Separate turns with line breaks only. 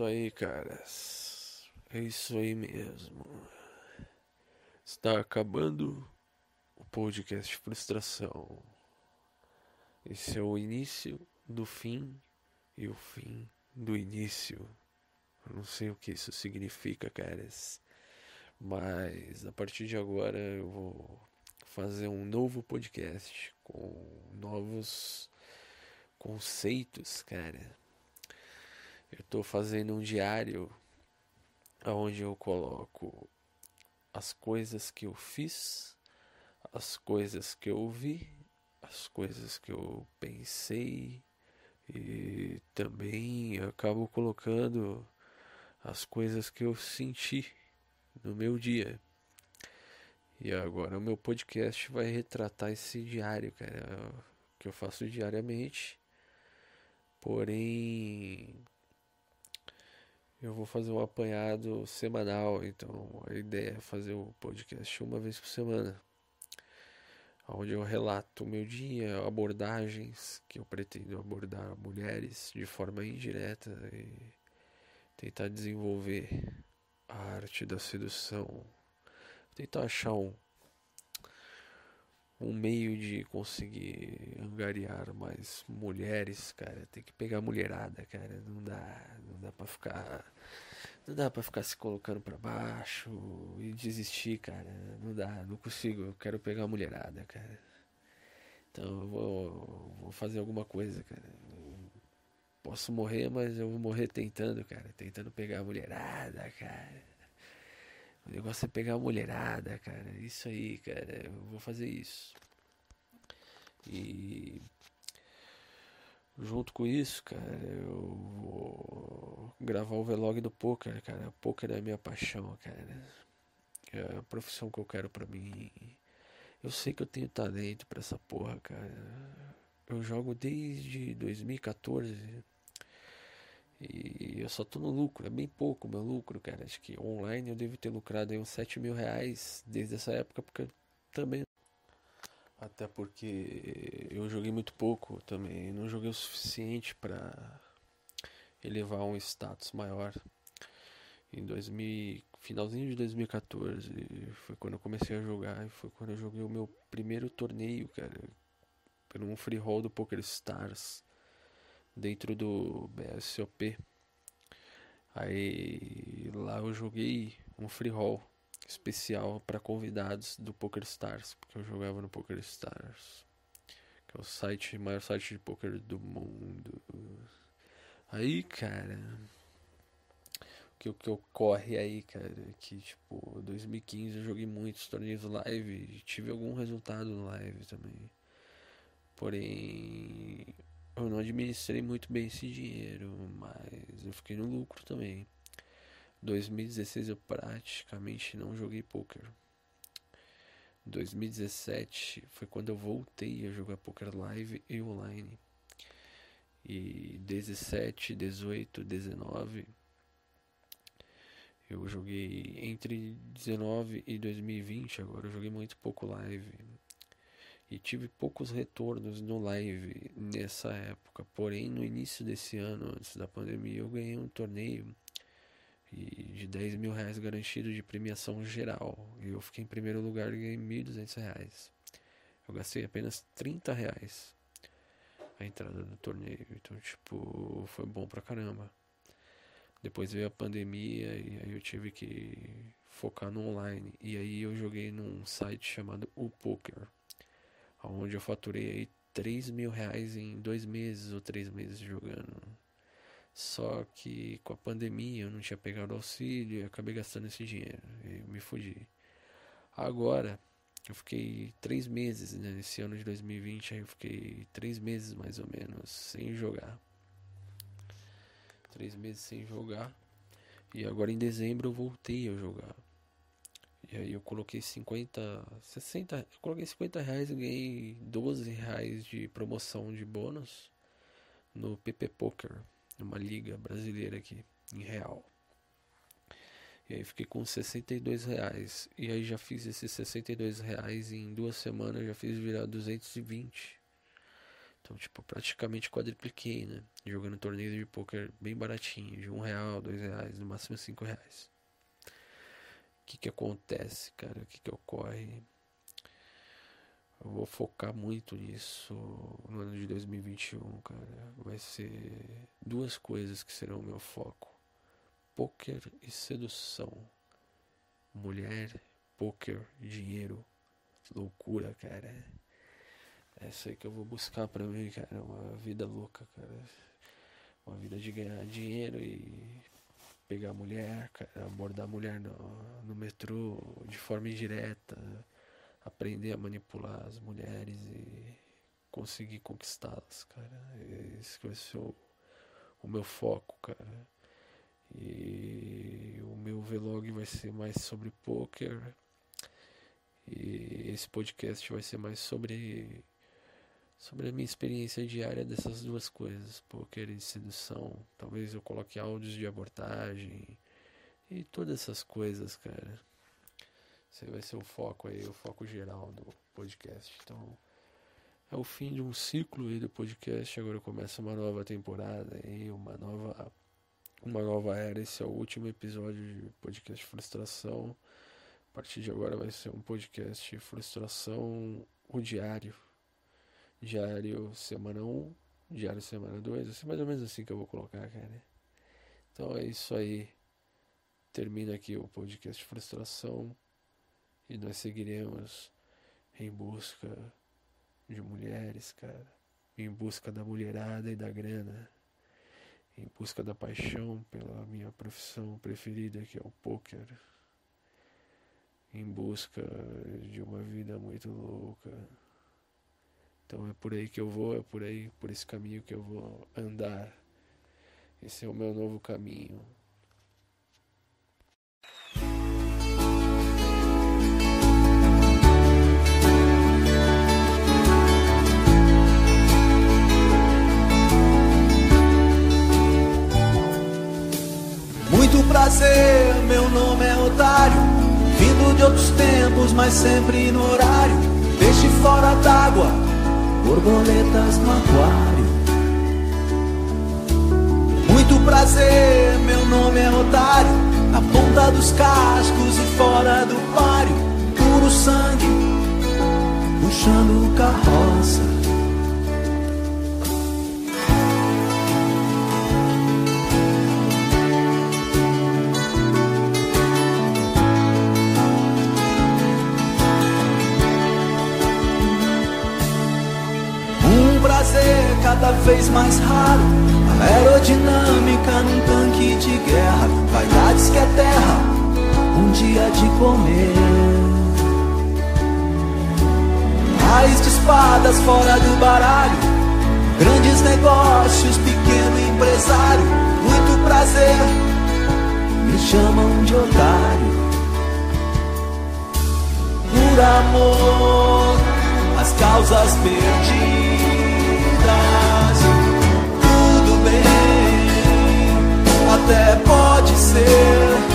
isso aí, caras. É isso aí mesmo. Está acabando o podcast Frustração. Esse é o início do fim e o fim do início. Eu não sei o que isso significa, caras. Mas a partir de agora eu vou fazer um novo podcast com novos conceitos, cara eu estou fazendo um diário onde eu coloco as coisas que eu fiz, as coisas que eu vi, as coisas que eu pensei e também acabo colocando as coisas que eu senti no meu dia. E agora o meu podcast vai retratar esse diário, cara, que eu faço diariamente. Porém, eu vou fazer um apanhado semanal, então a ideia é fazer o podcast uma vez por semana, onde eu relato o meu dia, abordagens que eu pretendo abordar mulheres de forma indireta e tentar desenvolver a arte da sedução, tentar achar um um meio de conseguir angariar mais mulheres, cara. Tem que pegar mulherada, cara. Não dá, não dá para ficar, não dá para ficar se colocando para baixo e desistir, cara. Não dá, não consigo. Eu quero pegar mulherada, cara. Então eu vou, vou fazer alguma coisa, cara. posso morrer, mas eu vou morrer tentando, cara. Tentando pegar a mulherada, cara. O negócio é pegar a mulherada, cara. Isso aí, cara. Eu vou fazer isso. E junto com isso, cara, eu vou gravar o vlog do poker, cara. Poker é a minha paixão, cara. É a profissão que eu quero pra mim. Eu sei que eu tenho talento pra essa porra, cara. Eu jogo desde 2014. E eu só tô no lucro, é bem pouco meu lucro, cara. Acho que online eu devo ter lucrado aí uns 7 mil reais desde essa época, porque também. Até porque eu joguei muito pouco também, não joguei o suficiente para elevar um status maior. Em 2000, finalzinho de 2014 foi quando eu comecei a jogar e foi quando eu joguei o meu primeiro torneio, cara, por um free roll do Poker Stars dentro do BSOP. Aí lá eu joguei um free roll especial para convidados do Poker Stars, porque eu jogava no Poker Stars, que é o site, maior site de poker do mundo. Aí, cara, o que, que ocorre aí, cara, é que tipo, 2015 eu joguei muitos torneios live, tive algum resultado no live também. Porém, eu não administrei muito bem esse dinheiro, mas eu fiquei no lucro também. 2016 eu praticamente não joguei poker. 2017 foi quando eu voltei a jogar poker live e online. E 17, 18, 19 eu joguei entre 19 e 2020, agora eu joguei muito pouco live e tive poucos retornos no live nessa época. Porém, no início desse ano, antes da pandemia, eu ganhei um torneio de 10 mil reais garantido de premiação geral. E eu fiquei em primeiro lugar e ganhei 1.200 reais. Eu gastei apenas 30 reais a entrada do torneio. Então, tipo, foi bom pra caramba. Depois veio a pandemia e aí eu tive que focar no online. E aí eu joguei num site chamado O Poker onde eu faturei aí 3 mil reais em dois meses ou três meses jogando. Só que com a pandemia eu não tinha pegado auxílio e acabei gastando esse dinheiro. E me fudi. Agora, eu fiquei três meses né, ano de 2020, aí eu fiquei três meses mais ou menos sem jogar. Três meses sem jogar. E agora em dezembro eu voltei a jogar. E aí eu coloquei 50, 60, eu coloquei 50 reais e ganhei 12 reais de promoção de bônus no PP Poker, uma liga brasileira aqui, em real. E aí fiquei com 62 reais. E aí já fiz esses 62 reais em duas semanas, já fiz virar 220. Então, tipo, praticamente quadripliquei, né? Jogando torneio de poker bem baratinho, de um real, dois reais, no máximo cinco reais. Que que acontece, cara? O que que ocorre? Eu vou focar muito nisso no ano de 2021, cara. Vai ser duas coisas que serão o meu foco: poker e sedução. Mulher, poker, dinheiro, loucura, cara. É isso aí que eu vou buscar pra mim, cara. Uma vida louca, cara. Uma vida de ganhar dinheiro e pegar mulher, cara, abordar mulher no, no metrô de forma indireta aprender a manipular as mulheres e conseguir conquistá-las, cara. Esse vai ser o, o meu foco, cara. E o meu vlog vai ser mais sobre poker. E esse podcast vai ser mais sobre sobre a minha experiência diária dessas duas coisas, poker e sedução. Talvez eu coloque áudios de abordagem e todas essas coisas, cara. Esse vai ser o foco aí, o foco geral do podcast. Então, é o fim de um ciclo aí do podcast. Agora começa uma nova temporada aí, uma nova uma nova era. Esse é o último episódio de podcast Frustração. A partir de agora vai ser um podcast Frustração o diário. Diário semana 1, diário semana 2, assim mais ou menos assim que eu vou colocar, cara. Então é isso aí. Termina aqui o podcast Frustração e nós seguiremos em busca de mulheres, cara, em busca da mulherada e da grana, em busca da paixão pela minha profissão preferida, que é o poker, em busca de uma vida muito louca. Então é por aí que eu vou, é por aí, por esse caminho que eu vou andar. Esse é o meu novo caminho. prazer, meu nome é Otário. Vindo de outros tempos, mas sempre no horário. Peixe fora d'água, borboletas no aquário. Muito prazer, meu nome é Otário. Na ponta dos cascos e fora do páreo. Puro sangue, puxando carroça. Cada vez mais raro. A aerodinâmica num tanque de guerra. Vaidades que é terra, um dia de comer. Raiz de espadas fora do baralho. Grandes negócios, pequeno empresário. Muito prazer, me chamam de otário. Por amor, as causas perdidas até pode ser.